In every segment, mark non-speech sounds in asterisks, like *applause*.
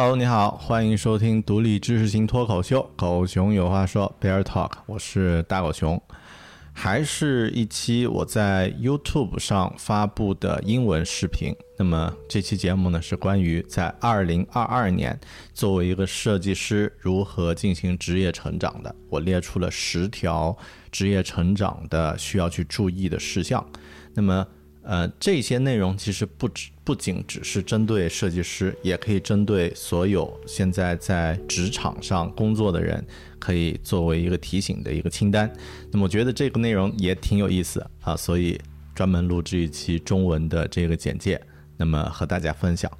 Hello，你好，欢迎收听独立知识型脱口秀《狗熊有话说》Bear Talk，我是大狗熊，还是一期我在 YouTube 上发布的英文视频。那么这期节目呢，是关于在2022年作为一个设计师如何进行职业成长的。我列出了十条职业成长的需要去注意的事项。那么呃，这些内容其实不只不仅只是针对设计师，也可以针对所有现在在职场上工作的人，可以作为一个提醒的一个清单。那么我觉得这个内容也挺有意思啊，所以专门录制一期中文的这个简介，那么和大家分享。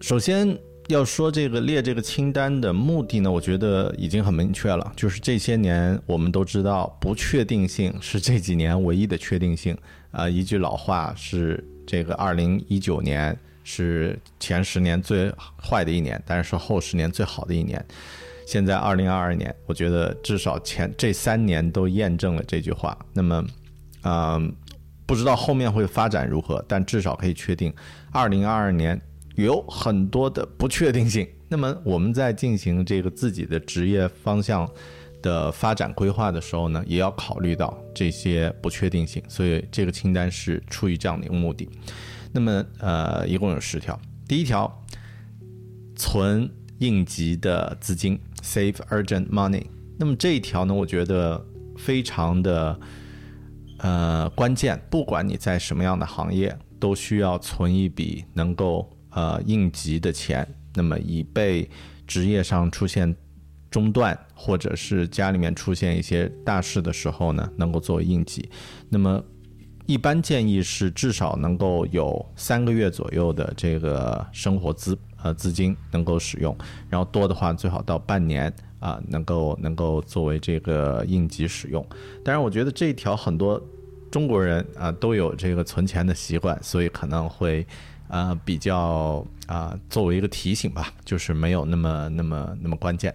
首先。要说这个列这个清单的目的呢，我觉得已经很明确了，就是这些年我们都知道，不确定性是这几年唯一的确定性。啊，一句老话是这个二零一九年是前十年最坏的一年，但是后十年最好的一年。现在二零二二年，我觉得至少前这三年都验证了这句话。那么，嗯，不知道后面会发展如何，但至少可以确定，二零二二年。有很多的不确定性，那么我们在进行这个自己的职业方向的发展规划的时候呢，也要考虑到这些不确定性，所以这个清单是出于这样的一个目的。那么，呃，一共有十条。第一条，存应急的资金，save urgent money。那么这一条呢，我觉得非常的呃关键，不管你在什么样的行业，都需要存一笔能够。呃，应急的钱，那么以备职业上出现中断，或者是家里面出现一些大事的时候呢，能够作为应急。那么一般建议是至少能够有三个月左右的这个生活资呃资金能够使用，然后多的话最好到半年啊，能够能够作为这个应急使用。当然，我觉得这一条很多中国人啊都有这个存钱的习惯，所以可能会。呃，比较啊，作为一个提醒吧，就是没有那么、那么、那么关键。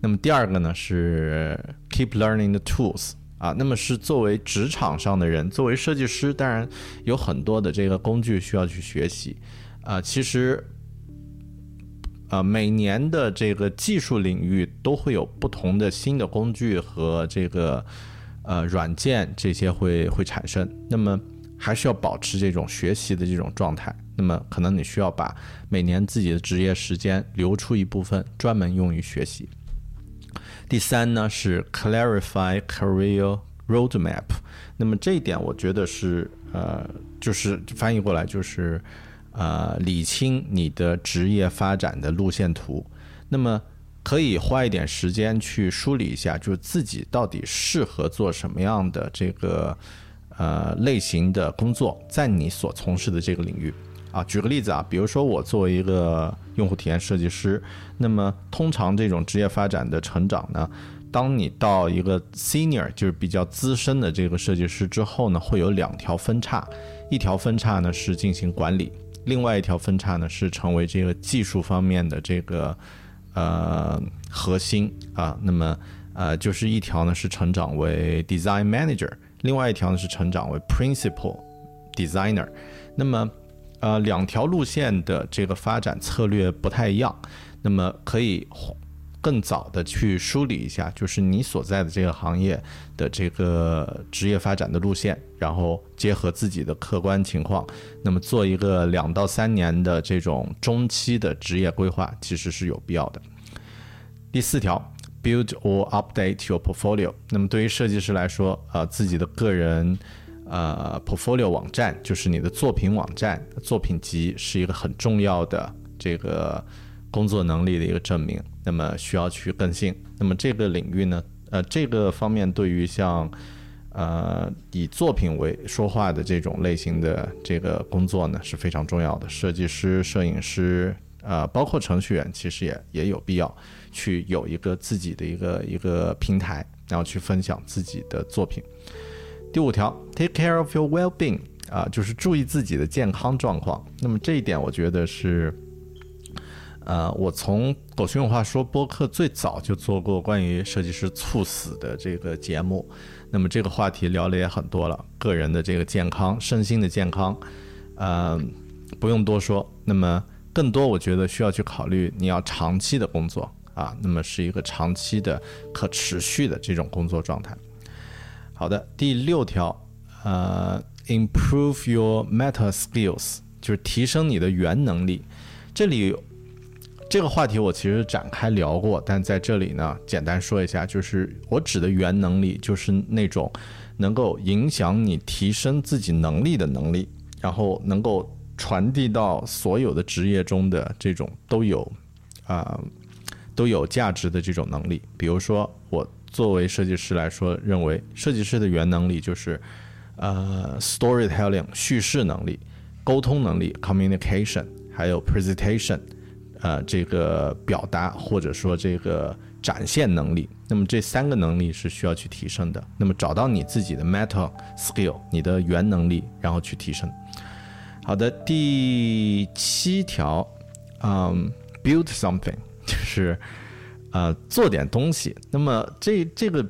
那么第二个呢是 keep learning the tools 啊，那么是作为职场上的人，作为设计师，当然有很多的这个工具需要去学习啊。其实，呃，每年的这个技术领域都会有不同的新的工具和这个呃软件这些会会产生。那么还是要保持这种学习的这种状态。那么可能你需要把每年自己的职业时间留出一部分，专门用于学习。第三呢是 clarify career roadmap。那么这一点我觉得是呃，就是翻译过来就是呃，理清你的职业发展的路线图。那么可以花一点时间去梳理一下，就是自己到底适合做什么样的这个呃类型的工作，在你所从事的这个领域。啊，举个例子啊，比如说我作为一个用户体验设计师，那么通常这种职业发展的成长呢，当你到一个 senior 就是比较资深的这个设计师之后呢，会有两条分叉，一条分叉呢是进行管理，另外一条分叉呢是成为这个技术方面的这个呃核心啊，那么呃就是一条呢是成长为 design manager，另外一条呢是成长为 principal designer，那么。呃，两条路线的这个发展策略不太一样，那么可以更早的去梳理一下，就是你所在的这个行业的这个职业发展的路线，然后结合自己的客观情况，那么做一个两到三年的这种中期的职业规划，其实是有必要的。第四条，build or update your portfolio。那么对于设计师来说，呃，自己的个人呃 portfolio 网站，就是你的作品网站、作品集，是一个很重要的这个工作能力的一个证明。那么需要去更新。那么这个领域呢，呃，这个方面对于像呃以作品为说话的这种类型的这个工作呢是非常重要的。设计师、摄影师，呃，包括程序员，其实也也有必要。去有一个自己的一个一个平台，然后去分享自己的作品。第五条，take care of your well-being 啊，就是注意自己的健康状况。那么这一点，我觉得是，呃，我从狗熊有话说播客最早就做过关于设计师猝死的这个节目。那么这个话题聊的也很多了，个人的这个健康、身心的健康，嗯，不用多说。那么更多，我觉得需要去考虑你要长期的工作。啊，那么是一个长期的、可持续的这种工作状态。好的，第六条，呃，improve your meta skills，就是提升你的原能力。这里这个话题我其实展开聊过，但在这里呢，简单说一下，就是我指的原能力，就是那种能够影响你提升自己能力的能力，然后能够传递到所有的职业中的这种都有啊。都有价值的这种能力，比如说我作为设计师来说，认为设计师的原能力就是，呃，storytelling 叙事能力、沟通能力 communication，还有 presentation，呃，这个表达或者说这个展现能力。那么这三个能力是需要去提升的。那么找到你自己的 metal skill，你的原能力，然后去提升。好的，第七条，嗯，build something。就是，呃，做点东西。那么这这个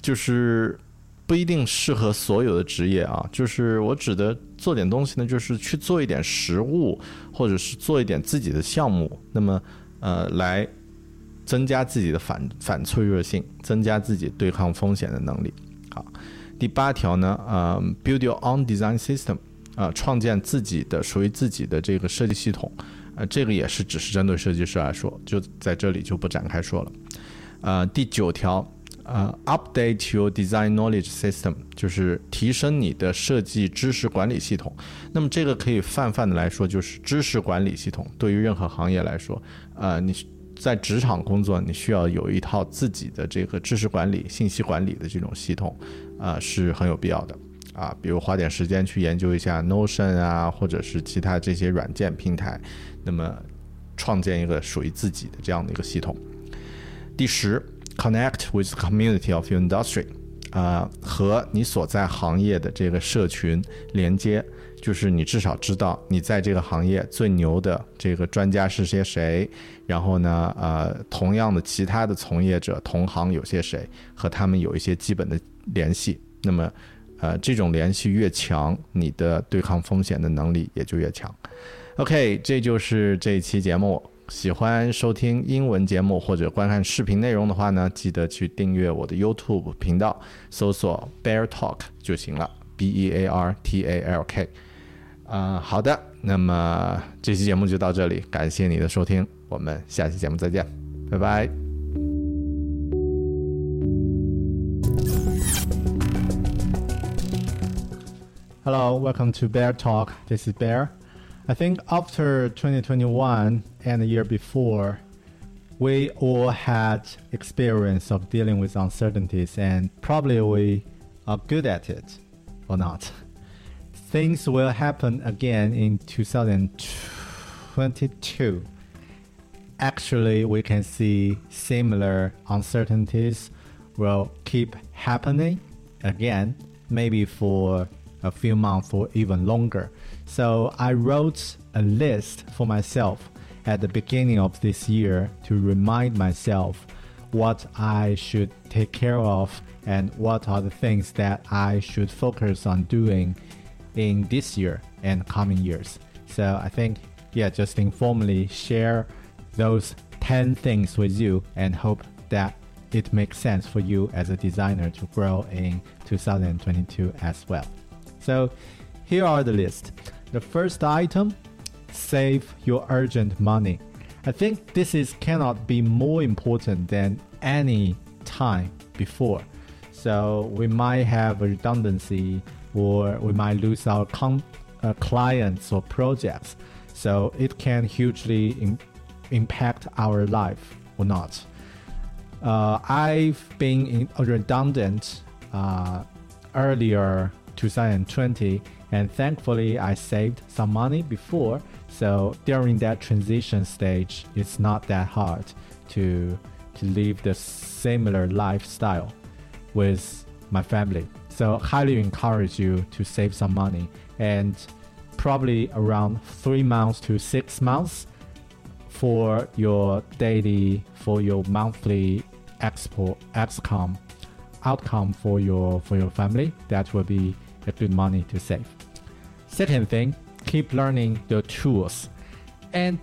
就是不一定适合所有的职业啊。就是我指的做点东西呢，就是去做一点实物，或者是做一点自己的项目。那么呃，来增加自己的反反脆弱性，增加自己对抗风险的能力。好，第八条呢，呃，build your own design system，啊，创建自己的属于自己的这个设计系统。呃，这个也是只是针对设计师来说，就在这里就不展开说了。呃，第九条，呃，update your design knowledge system，就是提升你的设计知识管理系统。那么这个可以泛泛的来说，就是知识管理系统。对于任何行业来说，呃，你在职场工作，你需要有一套自己的这个知识管理、信息管理的这种系统，呃，是很有必要的。啊，比如花点时间去研究一下 Notion 啊，或者是其他这些软件平台。那么，创建一个属于自己的这样的一个系统。第十，connect with community of your industry，啊，和你所在行业的这个社群连接，就是你至少知道你在这个行业最牛的这个专家是些谁，然后呢，呃，同样的其他的从业者同行有些谁，和他们有一些基本的联系。那么，呃，这种联系越强，你的对抗风险的能力也就越强。OK，这就是这一期节目。喜欢收听英文节目或者观看视频内容的话呢，记得去订阅我的 YouTube 频道，搜索 Bear Talk 就行了，B E A R T A L K。啊，好的，那么这期节目就到这里，感谢你的收听，我们下期节目再见，拜拜。Hello, welcome to Bear Talk. This is Bear. I think after 2021 and the year before, we all had experience of dealing with uncertainties and probably we are good at it or not. Things will happen again in 2022. Actually, we can see similar uncertainties will keep happening again, maybe for a few months or even longer. So I wrote a list for myself at the beginning of this year to remind myself what I should take care of and what are the things that I should focus on doing in this year and coming years. So I think, yeah, just informally share those 10 things with you and hope that it makes sense for you as a designer to grow in 2022 as well. So here are the list. The first item, save your urgent money. I think this is cannot be more important than any time before. So we might have a redundancy or we might lose our uh, clients or projects. So it can hugely impact our life or not. Uh, I've been in redundant uh, earlier 2020 and thankfully I saved some money before. So during that transition stage it's not that hard to to live the similar lifestyle with my family. So highly encourage you to save some money. And probably around three months to six months for your daily for your monthly export excom outcome for your for your family that will be good money to save. Second thing keep learning the tools. And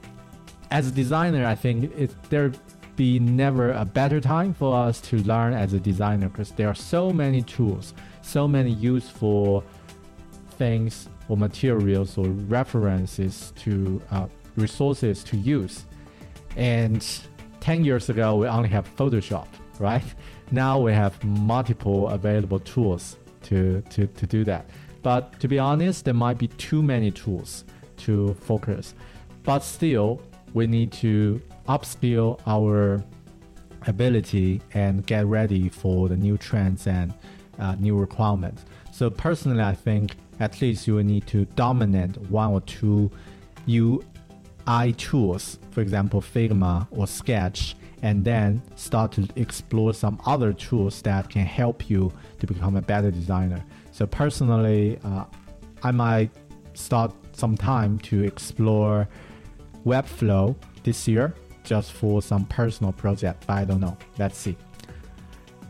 as a designer i think it there be never a better time for us to learn as a designer because there are so many tools so many useful things or materials or references to uh, resources to use. And 10 years ago we only have photoshop right? Now we have multiple available tools to, to, to do that. But to be honest, there might be too many tools to focus. But still, we need to upskill our ability and get ready for the new trends and uh, new requirements. So personally, I think at least you will need to dominate one or two UI tools, for example, Figma or Sketch, and then start to explore some other tools that can help you to become a better designer. So personally, uh, I might start some time to explore Webflow this year just for some personal project, but I don't know. Let's see.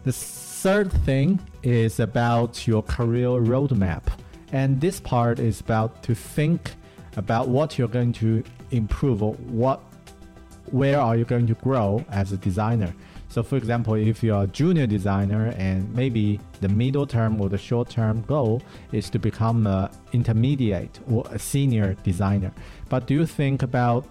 The third thing is about your career roadmap. And this part is about to think about what you're going to improve what where are you going to grow as a designer? So, for example, if you're a junior designer and maybe the middle term or the short term goal is to become an intermediate or a senior designer, but do you think about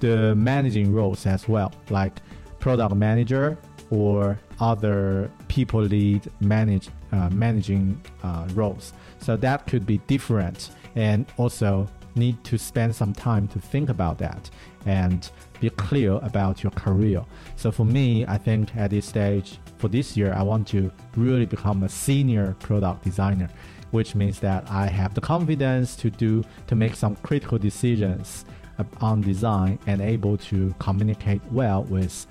the managing roles as well, like product manager or other people lead manage uh, managing uh, roles? So that could be different and also need to spend some time to think about that and be clear about your career. So for me, I think at this stage, for this year, I want to really become a senior product designer, which means that I have the confidence to do to make some critical decisions on design and able to communicate well with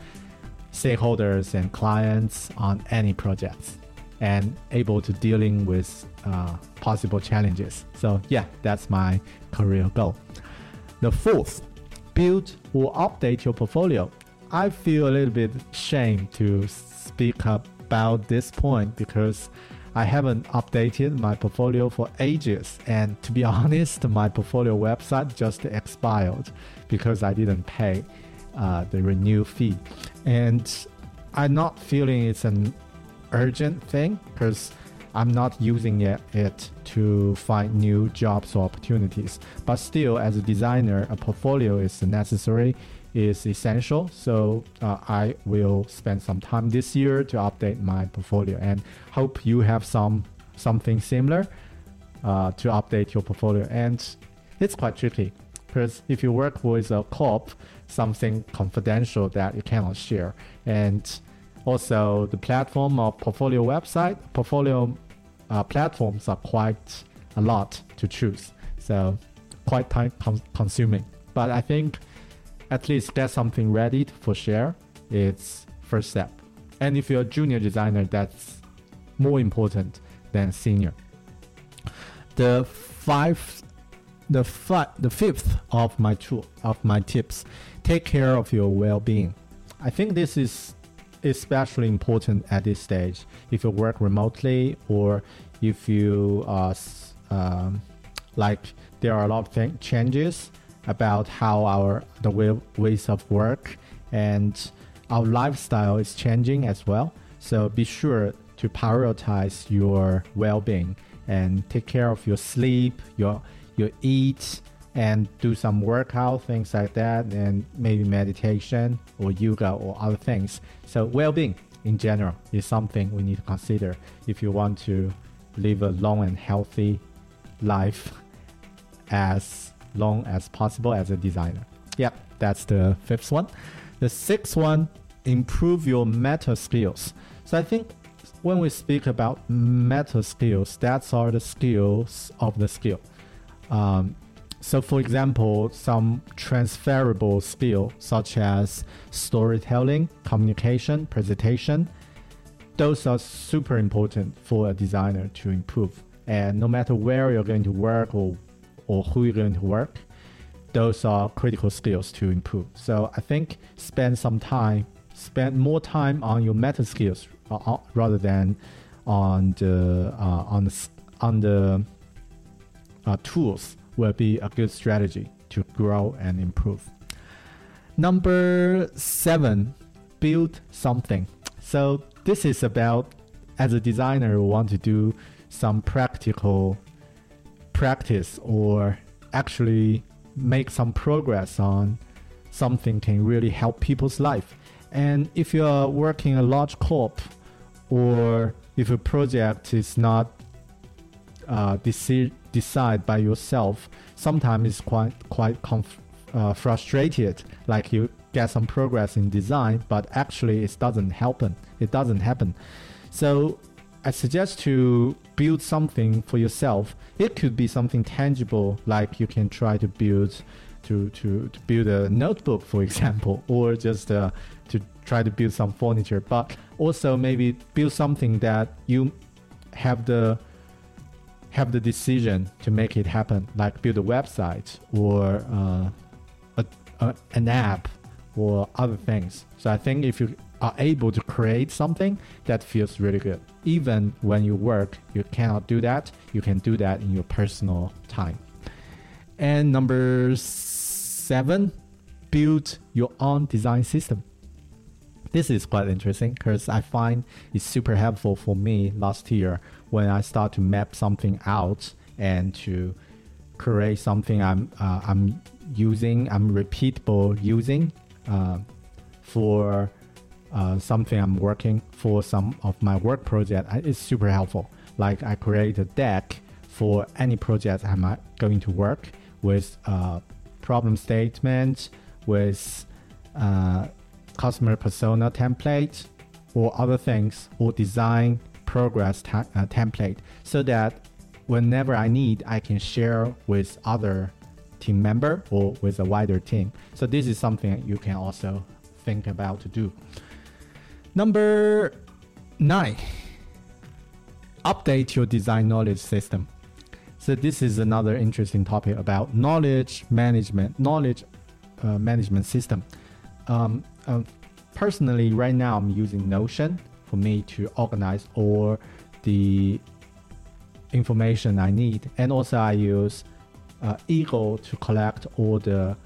stakeholders and clients on any projects and able to dealing with uh, possible challenges. So yeah, that's my career goal. The fourth build or update your portfolio. I feel a little bit shame to speak about this point because I haven't updated my portfolio for ages. And to be *laughs* honest, my portfolio website just expired because I didn't pay uh, the renew fee. And I'm not feeling it's an urgent thing because I'm not using it, to find new jobs or opportunities. But still, as a designer, a portfolio is necessary, is essential. So uh, I will spend some time this year to update my portfolio and hope you have some something similar uh, to update your portfolio. And it's quite tricky because if you work with a corp, something confidential that you cannot share and also, the platform of portfolio website, portfolio uh, platforms are quite a lot to choose. So quite time consuming. But I think at least get something ready for share. It's first step. And if you're a junior designer, that's more important than senior. The five, the five, the fifth of my tool of my tips, take care of your well-being. I think this is especially important at this stage. If you work remotely or if you uh, um, like, there are a lot of changes about how our the way, ways of work and our lifestyle is changing as well. So be sure to prioritize your well-being and take care of your sleep, your your eat, and do some workout, things like that, and maybe meditation or yoga or other things. So well-being in general is something we need to consider if you want to live a long and healthy life as long as possible as a designer. Yep, that's the fifth one. The sixth one, improve your meta skills. So I think when we speak about meta skills, that's are the skills of the skill. Um, so, for example, some transferable skills such as storytelling, communication, presentation, those are super important for a designer to improve. And no matter where you're going to work or or who you're going to work, those are critical skills to improve. So I think spend some time, spend more time on your meta skills uh, uh rather than on the uh, on the on the uh, tools will be a good strategy to grow and improve. Number seven, build something. So this is about as a designer, want to do some practical practice or actually make some progress on something can really help people's life. And if you are working a large corp or if a project is not uh, deci- decide by yourself, sometimes it's quite quite uh, frustrated. Like you get some progress in design, but actually it doesn't happen. It doesn't happen. So I suggest to build something for yourself. It could be something tangible, like you can try to build to to, to build a notebook, for *laughs* example, or just uh, to try to build some furniture. But also maybe build something that you have the have the decision to make it happen, like build a website or uh, a, a, an app or other things. So I think if you are able to create something that feels really good, even when you work, you cannot do that. You can do that in your personal time. And number seven, build your own design system. This is quite interesting because I find it's super helpful for me last year when I start to map something out and to create something I'm uh, I'm using, I'm repeatable using uh, for uh, something I'm working for some of my work project. It's super helpful. Like I create a deck for any project I'm uh, going to work with uh, problem statement, with uh, customer persona template, or other things, or design progress uh, template so that whenever I need, I can share with other team member or with a wider team. So this is something you can also think about to do. Number nine, update your design knowledge system. So this is another interesting topic about knowledge management, knowledge uh, management system. Um, uh, personally, right now I'm using Notion for me to organize all the information I need. And also I use uh, Eagle to collect all the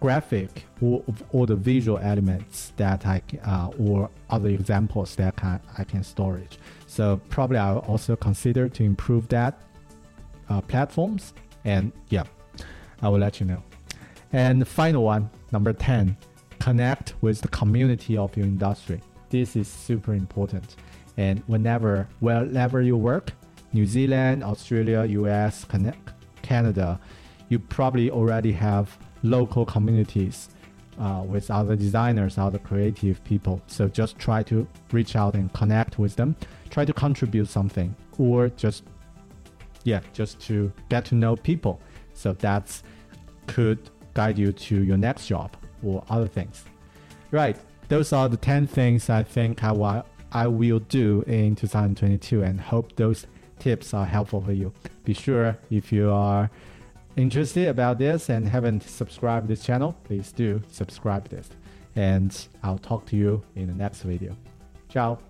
graphic or all the visual elements that I uh, or other examples that can, I can storage. So probably I'll also consider to improve that uh, platforms. And yeah, I will let you know. And the final one, number 10, connect with the community of your industry. This is super important. And whenever, wherever you work, New Zealand, Australia, US, Canada, you probably already have local communities uh, with other designers, other creative people. So just try to reach out and connect with them. Try to contribute something, or just yeah, just to get to know people. So that's could guide you to your next job or other things. Right those are the 10 things I think I will, I will do in 2022 and hope those tips are helpful for you. Be sure if you are interested about this and haven't subscribed this channel, please do subscribe this. And I'll talk to you in the next video. Ciao.